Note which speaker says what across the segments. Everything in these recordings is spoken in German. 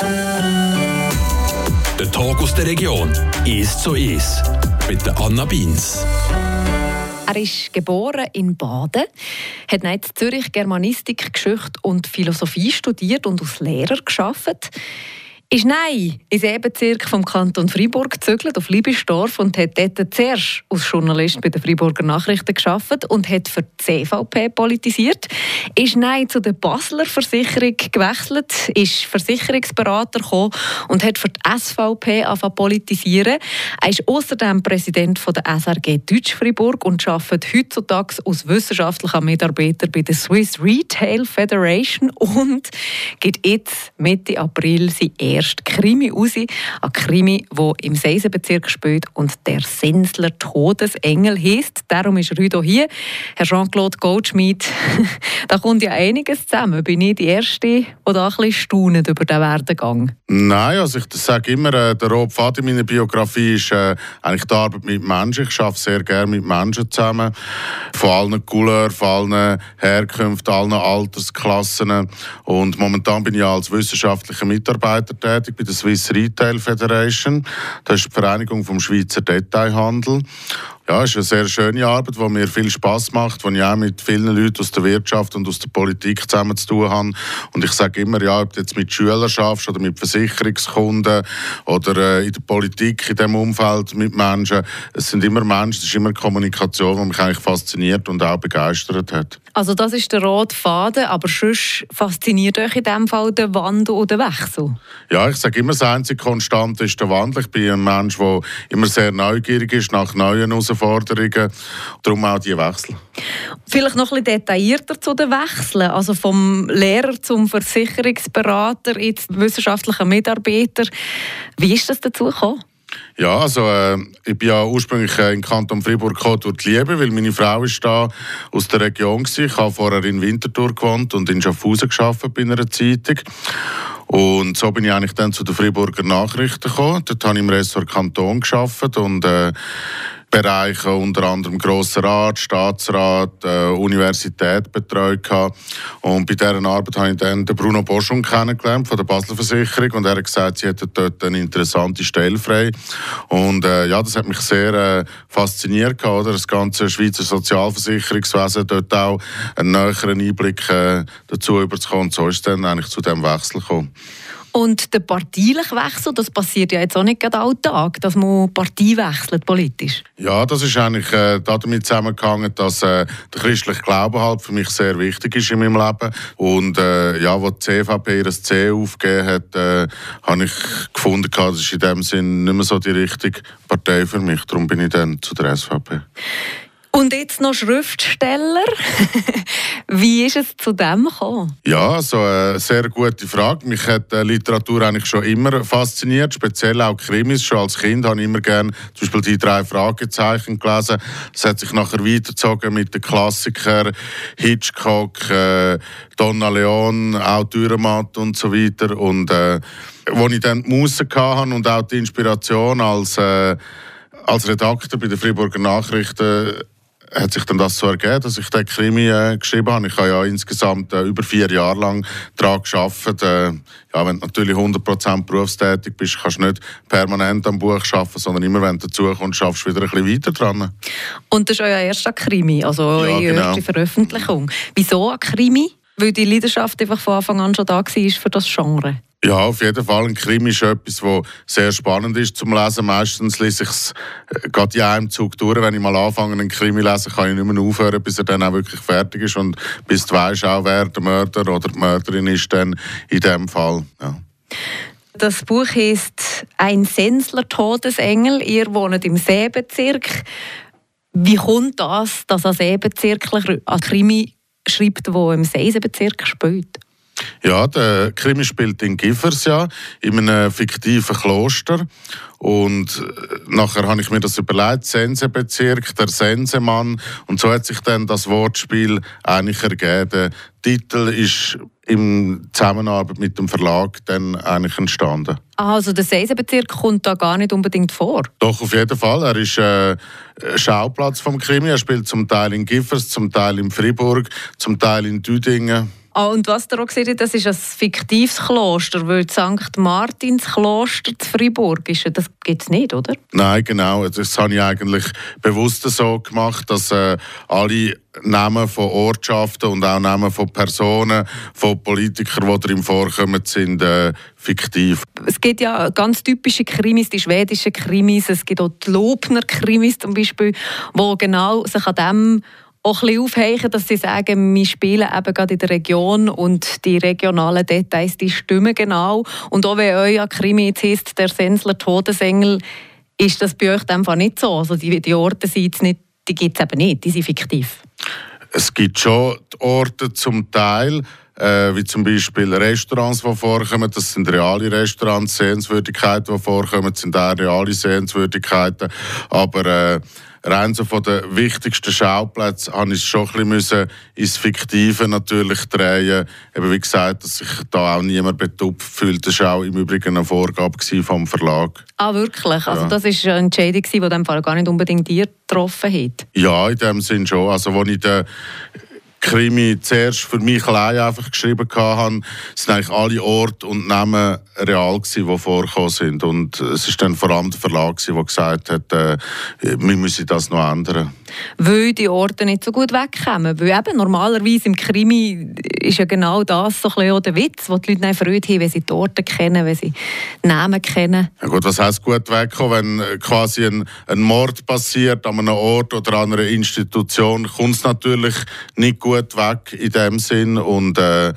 Speaker 1: Der Tag aus der Region ist so ist mit der Anna Beins.
Speaker 2: Er ist geboren in Baden, hat in Zürich Germanistik, Geschichte und Philosophie studiert und als Lehrer geschafft ist nein ins Ebenzirk vom Kanton Freiburg gezögert auf Liebesdorf und hat dort zuerst als Journalist bei den Freiburger Nachrichten geschafft und hat für die CVP politisiert. Ist nein zu der Basler Versicherung gewechselt, ist Versicherungsberater gekommen und hat für die SVP angefangen politisieren. Er ist außerdem Präsident der SRG Deutsch Freiburg und arbeitet heutzutage als wissenschaftlicher Mitarbeiter bei der Swiss Retail Federation und gibt jetzt Mitte April sein erste Krimi raus. Ein Krimi, der im Seisenbezirk spielt und der Sensler Todesengel heisst. Darum ist Rüdo hier. Herr Jean-Claude Goldschmidt, da kommt ja einiges zusammen. Bin ich die Erste, die da ein bisschen über den Werdegang?
Speaker 3: Nein, also ich sage immer, äh, der rote Faden in meiner Biografie ist äh, eigentlich die Arbeit mit Menschen. Ich arbeite sehr gerne mit Menschen zusammen. Von allen Couleur, von allen Herkünften, allen Altersklassen. Und momentan bin ich als wissenschaftlicher Mitarbeiter tätig bei der Swiss Retail Federation. Das ist die Vereinigung vom Schweizer Detailhandel. Ja, es ist eine sehr schöne Arbeit, die mir viel Spaß macht, wo ich auch mit vielen Leuten aus der Wirtschaft und aus der Politik zusammen zu tun habe. Und ich sage immer, ja, ob du jetzt mit Schülern schaffst oder mit Versicherungskunden oder äh, in der Politik, in diesem Umfeld mit Menschen, es sind immer Menschen, es ist immer Kommunikation, die mich eigentlich fasziniert und auch begeistert hat.
Speaker 2: Also das ist der rote Faden, aber sonst fasziniert euch in diesem Fall der Wandel oder der Wechsel?
Speaker 3: Ja, ich sage immer, das einzige Konstante ist der Wandel. Ich bin ein Mensch, der immer sehr neugierig ist nach neuen Herausforderungen. Darum auch die Wechsel.
Speaker 2: Vielleicht noch ein bisschen detaillierter zu den Wechseln. Also vom Lehrer zum Versicherungsberater, jetzt wissenschaftlicher Mitarbeiter. Wie ist das dazu gekommen?
Speaker 3: Ja, also äh, ich bin ja ursprünglich äh, in Kanton Fribourg gekommen durch die Liebe, weil meine Frau ist da aus der Region war. Ich habe vorher in Winterthur gewohnt und in Schaffhausen gearbeitet bei einer Zeitung. Und so bin ich eigentlich dann zu den Friburger Nachrichten gekommen. Dort habe ich im Ressort Kanton gearbeitet und äh, Bereiche, unter anderem Grosser Rat, Staatsrat, äh, Universität betreut. Und bei dieser Arbeit habe ich dann den Bruno Boschung kennengelernt von der Basler Versicherung und er hat gesagt, sie hätten dort eine interessante Stelle frei. Und äh, ja, das hat mich sehr äh, fasziniert, oder? das ganze Schweizer Sozialversicherungswesen, dort auch einen näheren Einblick äh, dazu überzukommen. Und so ist es dann eigentlich zu diesem Wechsel gekommen.
Speaker 2: Und der parteiliche Wechsel, das passiert ja jetzt auch nicht gerade alltag, dass man Partei wechselt politisch.
Speaker 3: Ja, das ist eigentlich äh, damit zusammengehangen, dass äh, der christliche Glaube halt für mich sehr wichtig ist in meinem Leben. Und äh, ja, wo die CVP ihr C aufgegeben hat, äh, habe ich gefunden, das ist in dem Sinn nicht mehr so die richtige Partei für mich. Darum bin ich dann zu der SVP.
Speaker 2: Und jetzt noch Schriftsteller. Wie ist es zu dem gekommen?
Speaker 3: Ja, so eine sehr gute Frage. Mich hat äh, Literatur eigentlich schon immer fasziniert, speziell auch Krimis. Schon als Kind habe ich immer gerne zum Beispiel die drei Fragezeichen gelesen. Das hat sich nachher weitergezogen mit den Klassikern Hitchcock, äh, Donna Leon, auch Dürrematt und so weiter. Und äh, wo ich dann die Muße hatte und auch die Inspiration als äh, als Redakteur bei den Friburger Nachrichten hat sich dann das so ergeben, dass ich den Krimi äh, geschrieben habe. Ich habe ja insgesamt äh, über vier Jahre lang daran gearbeitet. Äh, ja, wenn du natürlich 100% berufstätig bist, kannst du nicht permanent am Buch arbeiten, sondern immer, wenn du dazu kommst, schaffst du wieder ein bisschen weiter dran.
Speaker 2: Und das ist euer erster Krimi, also ja, eure genau. erste Veröffentlichung. Wieso ein Krimi? Weil die Leidenschaft einfach von Anfang an schon da war für das Genre.
Speaker 3: Ja, auf jeden Fall. Ein Krimi ist etwas, das sehr spannend ist zum Lesen. Meistens lese ich es äh, gerade in einem Zug durch. Wenn ich mal anfange, einen Krimi zu lesen, kann ich nicht mehr aufhören, bis er dann auch wirklich fertig ist. Und bis du weißt auch, wer der Mörder oder die Mörderin ist, dann in dem Fall. Ja.
Speaker 2: Das Buch heißt Ein Sensler Todesengel. Ihr wohnt im Seebezirk. Wie kommt das, dass ein Seebezirkler ein Krimi schreibt, der im Seisenbezirk spielt?
Speaker 3: Ja, der Krimi spielt in Gifers ja, in einem fiktiven Kloster. Und äh, nachher habe ich mir das überlegt, Sensebezirk, der Sensemann. Und so hat sich dann das Wortspiel eigentlich ergeben. Der Titel ist in Zusammenarbeit mit dem Verlag dann eigentlich entstanden.
Speaker 2: also der Sensebezirk kommt da gar nicht unbedingt vor?
Speaker 3: Doch, auf jeden Fall. Er ist äh, Schauplatz vom Krimi. Er spielt zum Teil in Gifers, zum Teil in Fribourg, zum Teil in Düdingen.
Speaker 4: Ah, und was ihr auch gesehen das ist ein fiktives Kloster, weil St. Martins Kloster zu Fribourg ist. Das gibt es nicht, oder?
Speaker 3: Nein, genau. Das habe ich eigentlich bewusst so gemacht, dass äh, alle Namen von Ortschaften und auch Namen von Personen, von Politikern, die darin vorkommen, sind äh, fiktiv.
Speaker 4: Es gibt ja ganz typische Krimis, die schwedischen Krimis, es gibt auch die Lobner Krimis zum Beispiel, wo genau sich an dem auch ein bisschen aufheichen, dass sie sagen, wir spielen eben gerade in der Region und die regionalen Details, die stimmen genau. Und auch wenn euer Krimi jetzt heisst, der Sensler Todesengel, ist das bei euch einfach nicht so. Also die, die Orte sind nicht, die gibt es eben nicht, die sind fiktiv.
Speaker 3: Es gibt schon Orte zum Teil, äh, wie zum Beispiel Restaurants, die vorkommen. Das sind reale Restaurants, Sehenswürdigkeiten, die vorkommen, das sind auch reale Sehenswürdigkeiten. Aber äh, rein so von den wichtigsten Schauplätzen habe ich es schon ein bisschen ins Fiktive natürlich drehen. Eben wie gesagt, dass sich da auch niemand betupft fühlt. Das war auch im Übrigen eine Vorgabe vom Verlag.
Speaker 4: Ah, wirklich? Also das war eine Entscheidung, die in dem Fall gar nicht unbedingt dir getroffen hat?
Speaker 3: Ja, in dem Sinn schon. Also, als ich den Krimi zuerst für mich allein einfach geschrieben hatte, sind eigentlich alle Orte und Namen real gewesen, die vorgekommen sind. Und es ist dann vor allem der Verlag, der gesagt hat, äh, wir müssen das noch ändern.
Speaker 4: Weil die Orte nicht so gut wegkommen. Weil eben normalerweise im Krimi ist ja genau das so ein der Witz, wo die Leute nicht Freude haben, wenn sie die Orte kennen, wenn sie Namen kennen.
Speaker 3: Ja gut, was heisst gut wegkommen? Wenn quasi ein, ein Mord passiert an einem Ort oder an einer Institution, kommt es natürlich nicht gut gut weg in dem Sinn und äh,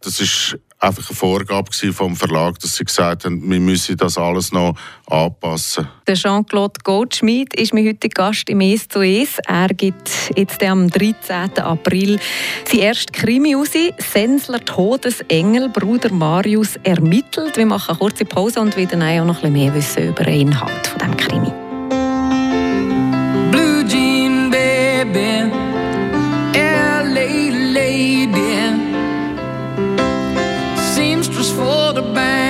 Speaker 3: das ist einfach eine Vorgabe vom Verlag, dass sie gesagt haben, wir müssen das alles noch anpassen.
Speaker 4: Der Jean-Claude Goldschmidt ist mein heutiger Gast im «Es zu Es». Er gibt jetzt am 13. April sein erstes Krimi raus. «Sensler Todesengel, Bruder Marius ermittelt». Wir machen eine kurze Pause und werden auch noch ein bisschen mehr wissen über den Inhalt von diesem Krimi. Blue Jean Baby just for the bank.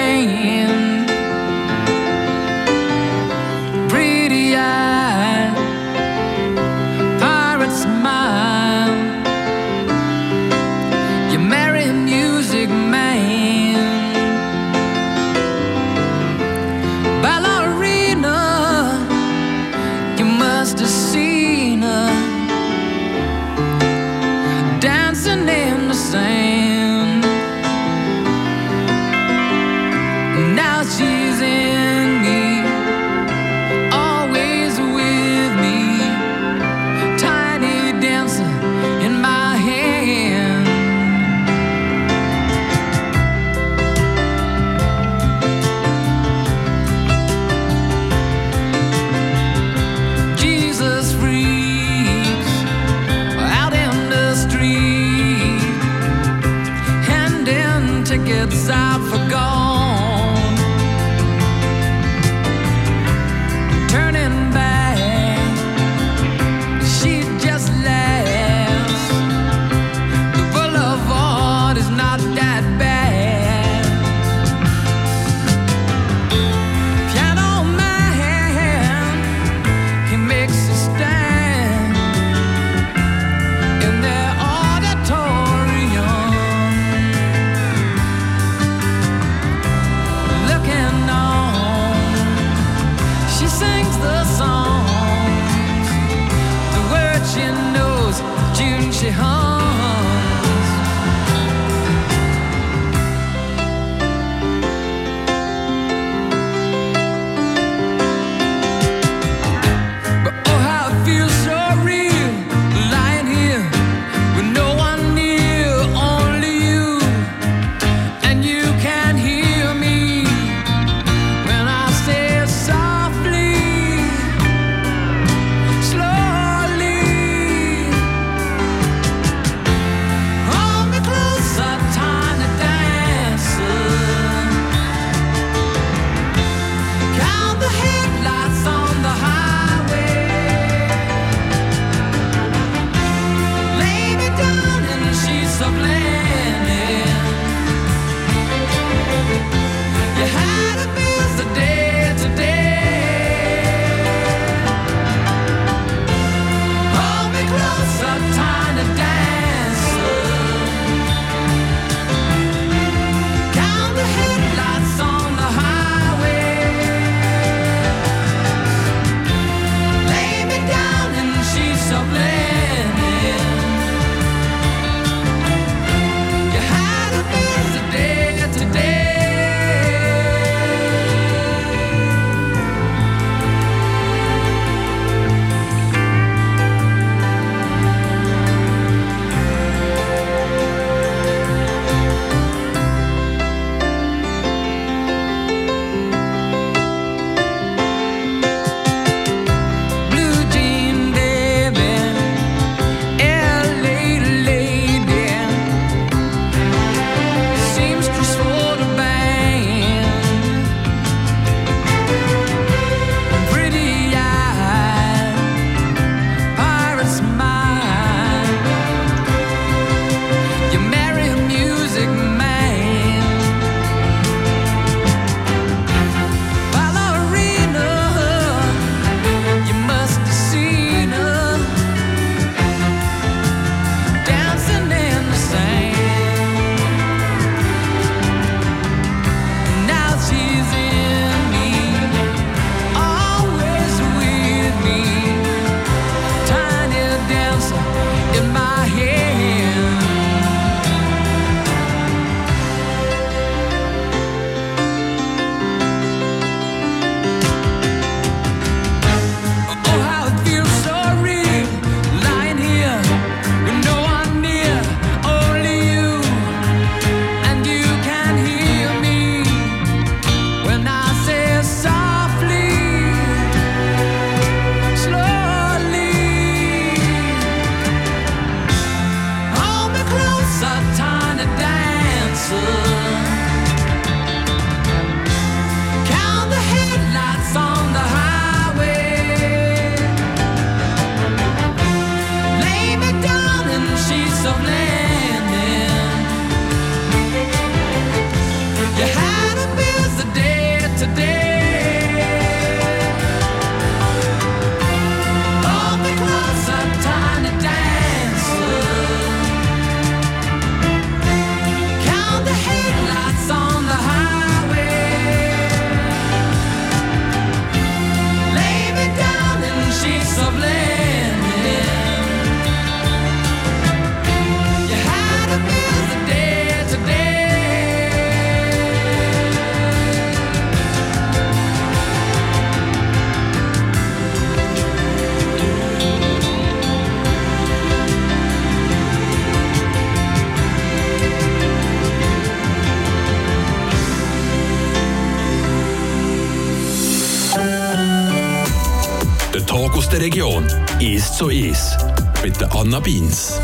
Speaker 1: Aus der Region «Ist so ist» mit der Anna Beins.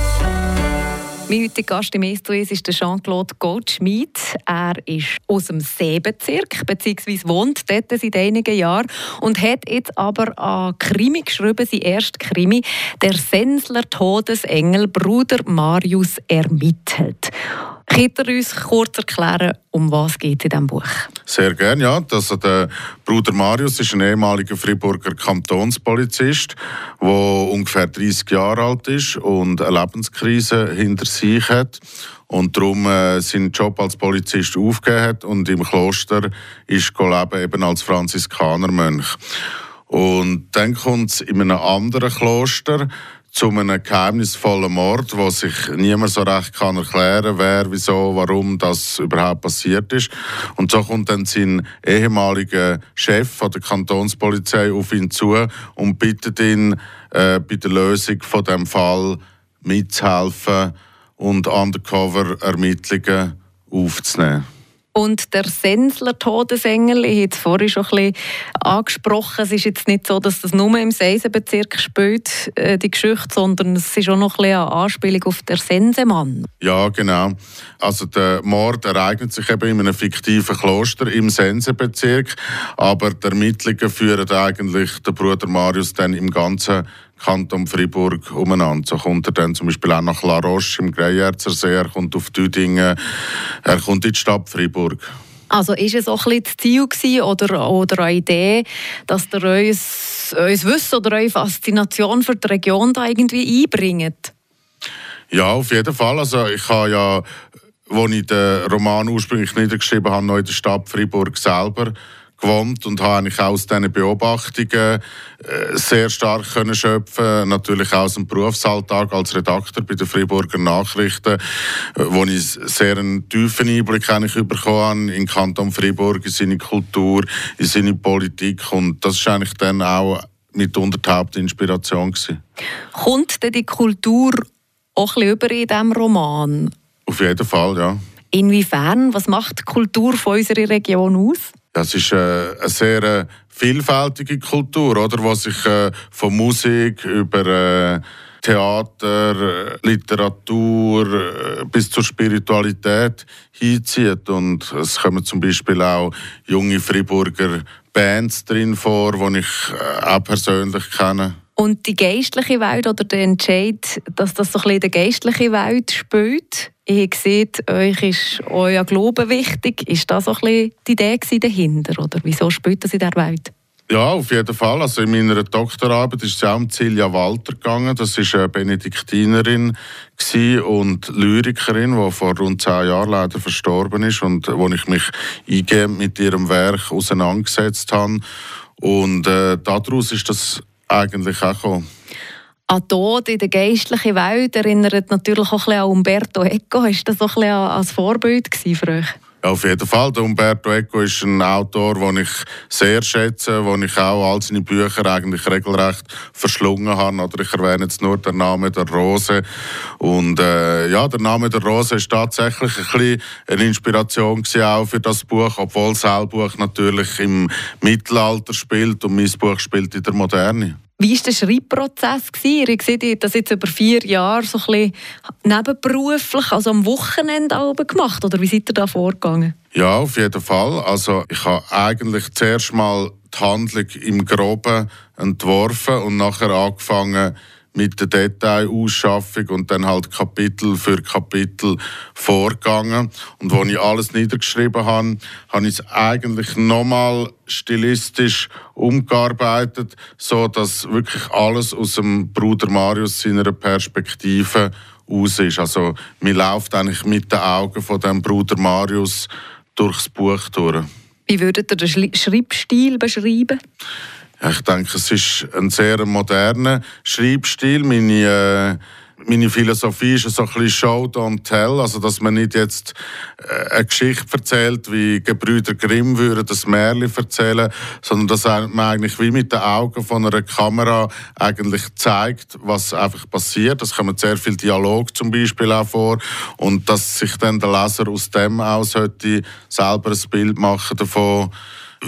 Speaker 2: Mein heutiger Gast im «Ist ist Jean-Claude Goldschmidt. Er ist aus dem Seebezirk, beziehungsweise wohnt dort seit einigen Jahren und hat jetzt aber an Krimi geschrieben, sein erster Krimi, «Der Sensler Todesengel, Bruder Marius ermittelt». Könnt ihr uns kurz erklären, um was geht in diesem Buch?
Speaker 3: Sehr gerne, ja. Also der Bruder Marius ist ein ehemaliger Friburger Kantonspolizist, der ungefähr 30 Jahre alt ist und eine Lebenskrise hinter sich hat und darum äh, seinen Job als Polizist aufgegeben hat und im Kloster ist leben, eben als Franziskanermönch. Und dann kommt es in einem anderen Kloster zu einem geheimnisvollen Mord, wo sich niemand so recht kann erklären, wer, wieso, warum das überhaupt passiert ist. Und so kommt dann sein ehemaliger Chef von der Kantonspolizei auf ihn zu und bittet ihn, äh, bei der Lösung von dem Fall mitzuhelfen und Undercover-Ermittlungen aufzunehmen.
Speaker 2: Und der Sensler Todesengel, ich habe es vorhin schon ein bisschen angesprochen, es ist jetzt nicht so, dass das nur im Seisenbezirk spielt, äh, die Geschichte, sondern es ist auch noch ein bisschen eine Anspielung auf den Sensemann.
Speaker 3: Ja, genau. Also der Mord ereignet sich eben in einem fiktiven Kloster im Sensenbezirk, aber die Ermittlungen führen eigentlich der Bruder Marius dann im ganzen Kanton Fribourg umeinander. So kommt er dann zum Beispiel auch nach La Roche im Greyerzer See, er kommt auf Düdingen, er kommt in die Stadt Fribourg.
Speaker 2: Also ist es auch ein das Ziel oder, oder eine Idee, dass ihr uns, uns Wissen oder eure Faszination für die Region da irgendwie einbringt?
Speaker 3: Ja, auf jeden Fall. Also ich habe ja, als ich den Roman ursprünglich niedergeschrieben habe, noch in der Stadt Fribourg selber gewohnt und habe eigentlich aus diesen Beobachtungen äh, sehr stark können schöpfen natürlich auch aus dem Berufsalltag als Redakteur bei den Friburger Nachrichten, äh, wo ich sehr einen tiefen Einblick eigentlich bekommen habe in Kanton Fribourg, in seine Kultur, in seine Politik und das ist eigentlich dann auch mitunter die Hauptinspiration gewesen.
Speaker 2: Kommt denn die Kultur auch ein bisschen über in diesem Roman?
Speaker 3: Auf jeden Fall, ja.
Speaker 2: Inwiefern? Was macht die Kultur von unserer Region aus?
Speaker 3: Das ist äh, eine sehr äh, vielfältige Kultur, oder, was sich äh, von Musik über Theater, Literatur bis zur Spiritualität hinzieht. Und es kommen zum Beispiel auch junge Friburger Bands drin vor, die ich auch persönlich kenne.
Speaker 2: Und die geistliche Welt oder der Entscheid, dass das so ein bisschen in der geistlichen Welt spielt, Ihr seht, euch ist euer Glaube wichtig. Ist das auch ein die Idee dahinter? Oder wieso spielt das in der Welt?
Speaker 3: Ja, auf jeden Fall. Also in meiner Doktorarbeit ist es auch um Silja Walter gegangen. Das ist eine Benediktinerin und Lyrikerin, die vor rund zehn Jahren leider verstorben ist und wo ich mich eingehend mit ihrem Werk auseinandergesetzt habe. Und äh, daraus ist das eigentlich auch gekommen
Speaker 2: an Tod in der geistlichen Welt erinnert natürlich auch ein an Umberto Eco. Ist das auch ein als Vorbild für euch?
Speaker 3: Ja, auf jeden Fall. Der Umberto Eco ist ein Autor, den ich sehr schätze, den ich auch all seine Bücher eigentlich regelrecht verschlungen habe. Oder ich erwähne jetzt nur den Namen der Rose. Und äh, ja, der Name der Rose ist tatsächlich ein bisschen eine Inspiration auch für das Buch, obwohl das Buch natürlich im Mittelalter spielt und mein Buch spielt in der Moderne.
Speaker 2: Wie war der Schreibprozess? Ihr seht das jetzt über vier Jahre so ein bisschen nebenberuflich, also am Wochenende gemacht, oder wie seid ihr da vorgegangen?
Speaker 3: Ja, auf jeden Fall. Also ich habe eigentlich zuerst mal die Handlung im Groben entworfen und nachher angefangen, mit der Detailausschaffung und dann halt Kapitel für Kapitel vorgegangen. Und als ich alles niedergeschrieben habe, habe ich es eigentlich nochmal stilistisch umgearbeitet, so dass wirklich alles aus dem Bruder Marius seiner Perspektive aus ist. Also mir läuft eigentlich mit den Augen von dem Bruder Marius durchs Buch durch.
Speaker 2: Wie würdet ihr den Schreibstil beschreiben?
Speaker 3: Ich denke, es ist ein sehr moderner Schreibstil. Meine, äh, meine Philosophie ist so ein bisschen Show, don't tell. Also, dass man nicht jetzt äh, eine Geschichte erzählt, wie Gebrüder Grimm würden das Märchen erzählen, sondern dass man eigentlich wie mit den Augen von einer Kamera eigentlich zeigt, was einfach passiert. Es kommt sehr viel Dialog zum Beispiel auch vor und dass sich dann der Leser aus dem aus sollte selber ein Bild machen davon,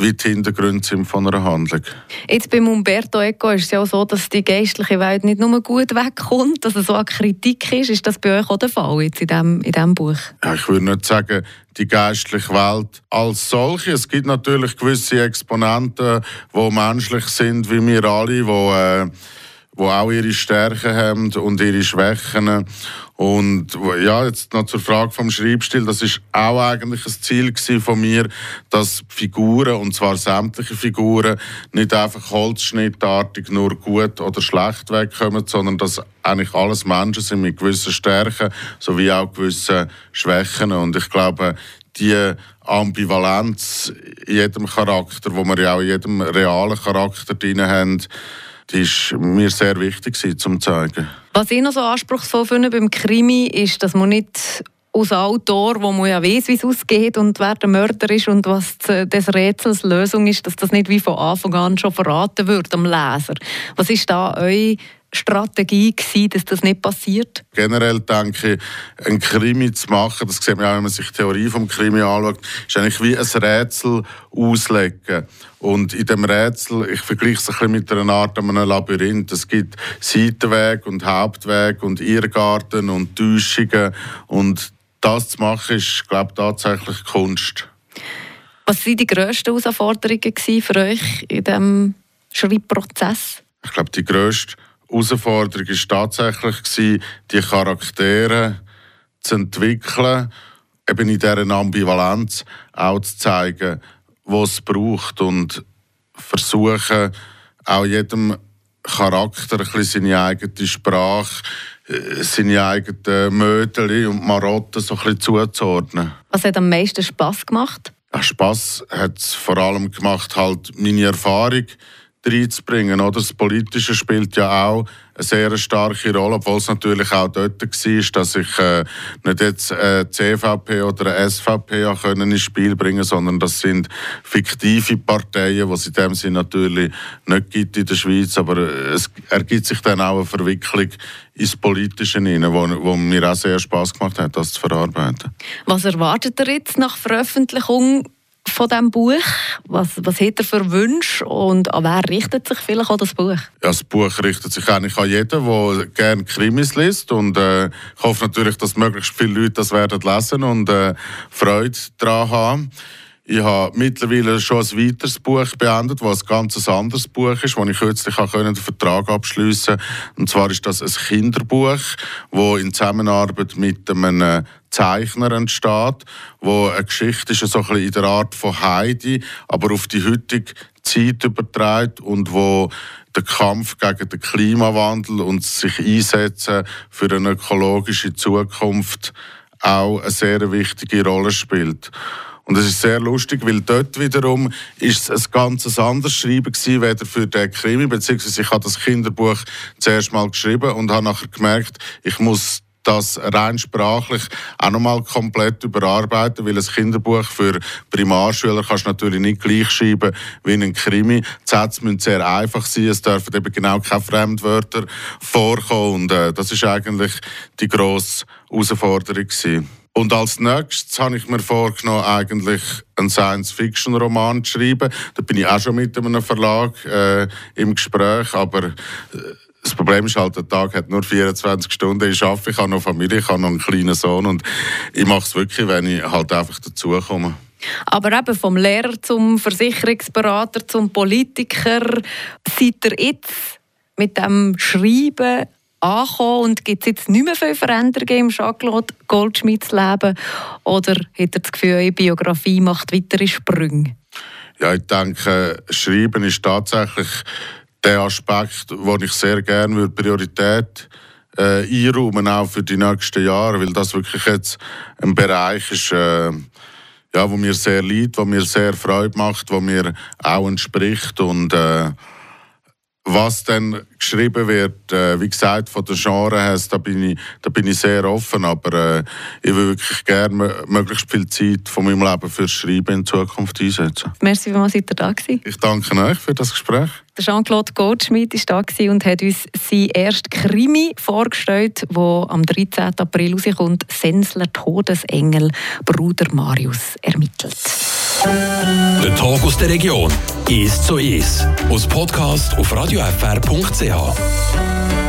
Speaker 3: wie die Hintergründe sind von einer Handlung.
Speaker 2: Jetzt beim Umberto Eco ist es ja auch so, dass die geistliche Welt nicht nur gut wegkommt, dass es so eine Kritik ist. Ist das bei euch auch der Fall jetzt in diesem in dem Buch?
Speaker 3: Ja, ich würde nicht sagen, die geistliche Welt als solche. Es gibt natürlich gewisse Exponenten, die menschlich sind, wie wir alle, die... Äh, wo auch ihre Stärken haben und ihre Schwächen. Und ja, jetzt noch zur Frage vom Schreibstil. Das ist auch eigentlich ein Ziel von mir, dass Figuren, und zwar sämtliche Figuren, nicht einfach holzschnittartig nur gut oder schlecht wegkommen, sondern dass eigentlich alles Menschen sind mit gewissen Stärken sowie auch gewissen Schwächen. Und ich glaube, die Ambivalenz in jedem Charakter, wo wir ja auch in jedem realen Charakter drin haben, die ist mir sehr wichtig zum zeigen.
Speaker 2: Was ich noch so anspruchsvoll finde beim Krimi ist, dass man nicht aus Autor, wo man ja weiß, wie es ausgeht und wer der Mörder ist und was des Rätsels Lösung ist, dass das nicht wie von Anfang an schon verraten wird am Leser. Was ist da eure Strategie gewesen, dass das nicht passiert?
Speaker 3: Generell denke ich, ein Krimi zu machen, das sieht man auch, wenn man sich die Theorie vom Krimi anschaut, ist eigentlich wie ein Rätsel auslegen. Und in dem Rätsel, ich vergleiche es ein bisschen mit einer Art einem Labyrinth. Es gibt Seitenweg und Hauptweg und Irrgarten und Täuschungen. Und das zu machen, ist, glaube ich, tatsächlich Kunst.
Speaker 2: Was waren die grössten Herausforderungen für euch in diesem Schreibprozess?
Speaker 3: Ich glaube, die grösste Herausforderung war tatsächlich, die Charaktere zu entwickeln, eben in dieser Ambivalenz auch zu zeigen, was es braucht und versuchen, auch jedem Charakter ein bisschen seine eigene Sprache, äh, seine eigenen Mödel und Marotten so ein bisschen zuzuordnen.
Speaker 2: Was hat am meisten Spass gemacht?
Speaker 3: Spass hat es vor allem gemacht, halt meine Erfahrung reinzubringen. Oder? Das Politische spielt ja auch eine sehr starke Rolle, obwohl es natürlich auch dort war, dass ich äh, nicht jetzt äh, CVP oder eine SVP können ins Spiel bringen sondern das sind fiktive Parteien, die es in dem Sinne natürlich nicht gibt in der Schweiz, aber es ergibt sich dann auch eine Verwicklung ins Politische hinein, wo, wo mir auch sehr Spaß gemacht hat, das zu verarbeiten.
Speaker 2: Was erwartet ihr jetzt nach Veröffentlichung von diesem Buch? Was, was hat er für Wünsche und an wer richtet sich vielleicht auch das Buch? Ja,
Speaker 3: das Buch richtet sich eigentlich an jeden, der gerne Krimis liest und äh, ich hoffe natürlich, dass möglichst viele Leute das werden lesen und äh, Freude daran haben. Ich habe mittlerweile schon ein weiteres Buch beendet, das ein ganz anderes Buch ist, wo ich kürzlich den Vertrag abschließen konnte. Und zwar ist das ein Kinderbuch, das in Zusammenarbeit mit einem Zeichner entsteht, wo eine Geschichte ist, so ein bisschen in der Art von Heidi, aber auf die heutige Zeit überträgt und wo der Kampf gegen den Klimawandel und sich einsetzen für eine ökologische Zukunft auch eine sehr wichtige Rolle spielt. Und es ist sehr lustig, weil dort wiederum ist es ein ganz anderes Schreiben gewesen, weder für den Krimi, beziehungsweise ich habe das Kinderbuch zuerst mal geschrieben und habe nachher gemerkt, ich muss das rein sprachlich auch nochmal komplett überarbeiten, weil ein Kinderbuch für Primarschüler kannst du natürlich nicht gleich schreiben wie ein Krimi. Die Sätze müssen sehr einfach sein, es dürfen eben genau keine Fremdwörter vorkommen und äh, das ist eigentlich die grosse Herausforderung gewesen. Und als nächstes habe ich mir vorgenommen, eigentlich einen Science-Fiction-Roman zu schreiben. Da bin ich auch schon mit einem Verlag äh, im Gespräch, aber äh, das Problem ist halt, der Tag hat nur 24 Stunden. Ich arbeite, ich habe noch Familie, ich habe noch einen kleinen Sohn und ich mache es wirklich, wenn ich halt einfach dazukomme.
Speaker 2: Aber eben vom Lehrer zum Versicherungsberater zum Politiker, seid ihr jetzt mit dem Schreiben angekommen und gibt es jetzt nicht mehr viel Veränderungen im Jacques Goldschmidts Leben? Oder hat er das Gefühl, eure Biografie macht weitere Sprünge?
Speaker 3: Ja, ich denke, Schreiben ist tatsächlich der Aspekt, wo ich sehr gerne Priorität äh, einräumen, auch für die nächsten Jahre, weil das wirklich jetzt ein Bereich ist, äh, ja, wo mir sehr liegt, wo mir sehr Freude macht, wo mir auch entspricht und äh, was dann geschrieben wird, äh, wie gesagt, von der Genre her, da bin ich, da bin ich sehr offen, aber äh, ich will wirklich gerne möglichst viel Zeit von meinem Leben fürs Schreiben in Zukunft einsetzen.
Speaker 2: Merci, wie seid ihr da gewesen?
Speaker 3: Ich danke euch für das Gespräch.
Speaker 2: Der Jean-Claude Goldschmidt war da und hat uns sein erstes Krimi vorgestellt, wo am 13. April rauskommt, Sensler Todesengel, Bruder Marius ermittelt.
Speaker 1: Der Tag aus der Region. Ist so ist. Aus Podcast auf radiofr.ch.